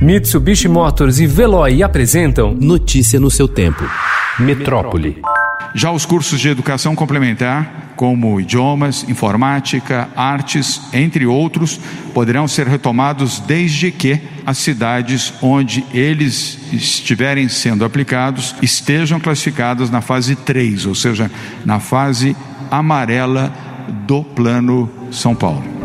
Mitsubishi Motors e Veloy apresentam Notícia no seu tempo. Metrópole. Já os cursos de educação complementar, como idiomas, informática, artes, entre outros, poderão ser retomados desde que as cidades onde eles estiverem sendo aplicados estejam classificadas na fase 3, ou seja, na fase amarela do Plano São Paulo.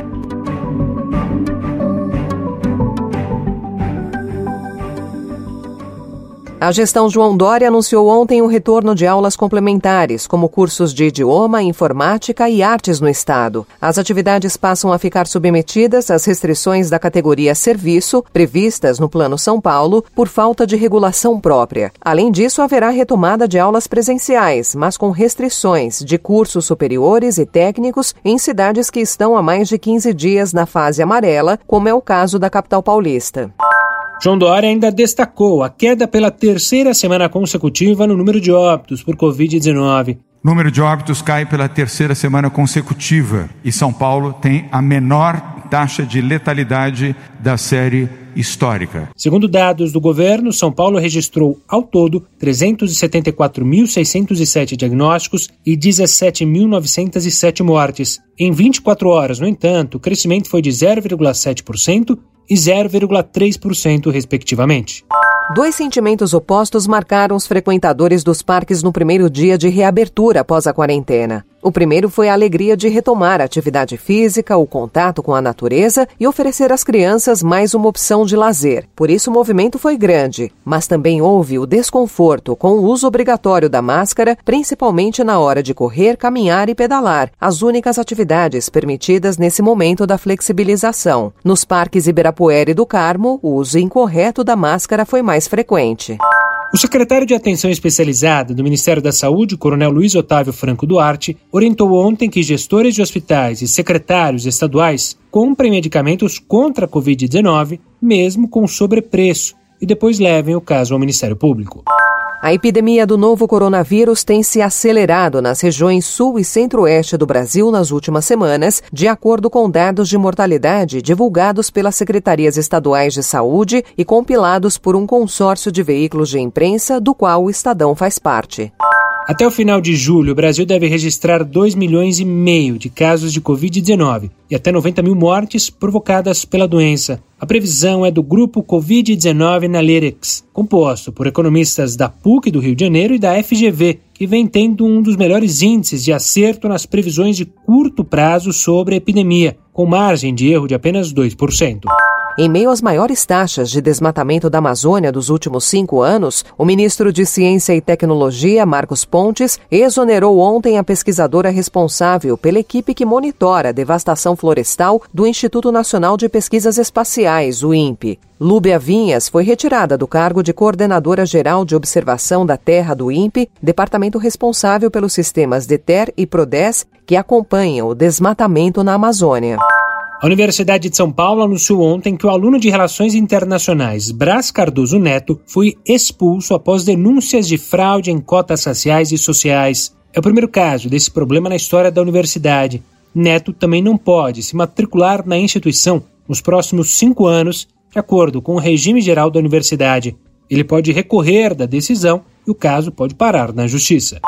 A gestão João Dória anunciou ontem o retorno de aulas complementares, como cursos de idioma, informática e artes no Estado. As atividades passam a ficar submetidas às restrições da categoria serviço, previstas no Plano São Paulo, por falta de regulação própria. Além disso, haverá retomada de aulas presenciais, mas com restrições de cursos superiores e técnicos em cidades que estão há mais de 15 dias na fase amarela, como é o caso da capital paulista. João Dória ainda destacou a queda pela terceira semana consecutiva no número de óbitos por Covid-19. O número de óbitos cai pela terceira semana consecutiva e São Paulo tem a menor taxa de letalidade da série histórica. Segundo dados do governo, São Paulo registrou ao todo 374.607 diagnósticos e 17.907 mortes. Em 24 horas, no entanto, o crescimento foi de 0,7% e 0,3%, respectivamente. Dois sentimentos opostos marcaram os frequentadores dos parques no primeiro dia de reabertura após a quarentena. O primeiro foi a alegria de retomar a atividade física, o contato com a natureza e oferecer às crianças mais uma opção de lazer. Por isso o movimento foi grande, mas também houve o desconforto com o uso obrigatório da máscara, principalmente na hora de correr, caminhar e pedalar, as únicas atividades permitidas nesse momento da flexibilização. Nos parques Ibirapuera e do Carmo, o uso incorreto da máscara foi mais frequente. O secretário de Atenção Especializada do Ministério da Saúde, Coronel Luiz Otávio Franco Duarte, orientou ontem que gestores de hospitais e secretários estaduais comprem medicamentos contra a Covid-19, mesmo com sobrepreço, e depois levem o caso ao Ministério Público. A epidemia do novo coronavírus tem se acelerado nas regiões sul e centro-oeste do Brasil nas últimas semanas, de acordo com dados de mortalidade divulgados pelas secretarias estaduais de saúde e compilados por um consórcio de veículos de imprensa do qual o Estadão faz parte. Até o final de julho, o Brasil deve registrar 2 milhões e meio de casos de Covid-19 e até 90 mil mortes provocadas pela doença. A previsão é do grupo Covid-19 Analytics, composto por economistas da PUC do Rio de Janeiro e da FGV, que vem tendo um dos melhores índices de acerto nas previsões de curto prazo sobre a epidemia, com margem de erro de apenas 2%. Em meio às maiores taxas de desmatamento da Amazônia dos últimos cinco anos, o ministro de Ciência e Tecnologia, Marcos Pontes, exonerou ontem a pesquisadora responsável pela equipe que monitora a devastação florestal do Instituto Nacional de Pesquisas Espaciais, o INPE. Lúbia Vinhas foi retirada do cargo de coordenadora geral de observação da Terra do INPE, departamento responsável pelos sistemas DETER e PRODES que acompanham o desmatamento na Amazônia. A Universidade de São Paulo anunciou ontem que o aluno de Relações Internacionais Brás Cardoso Neto foi expulso após denúncias de fraude em cotas raciais e sociais. É o primeiro caso desse problema na história da universidade. Neto também não pode se matricular na instituição nos próximos cinco anos, de acordo com o regime geral da universidade. Ele pode recorrer da decisão e o caso pode parar na justiça.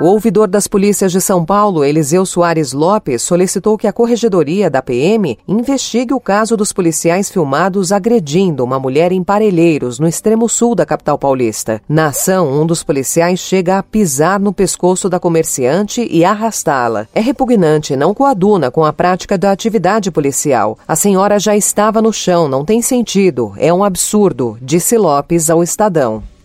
O ouvidor das polícias de São Paulo, Eliseu Soares Lopes, solicitou que a corregedoria da PM investigue o caso dos policiais filmados agredindo uma mulher em Parelheiros, no extremo sul da capital paulista. Na ação, um dos policiais chega a pisar no pescoço da comerciante e arrastá-la. É repugnante, não coaduna com a prática da atividade policial. A senhora já estava no chão, não tem sentido, é um absurdo, disse Lopes ao Estadão.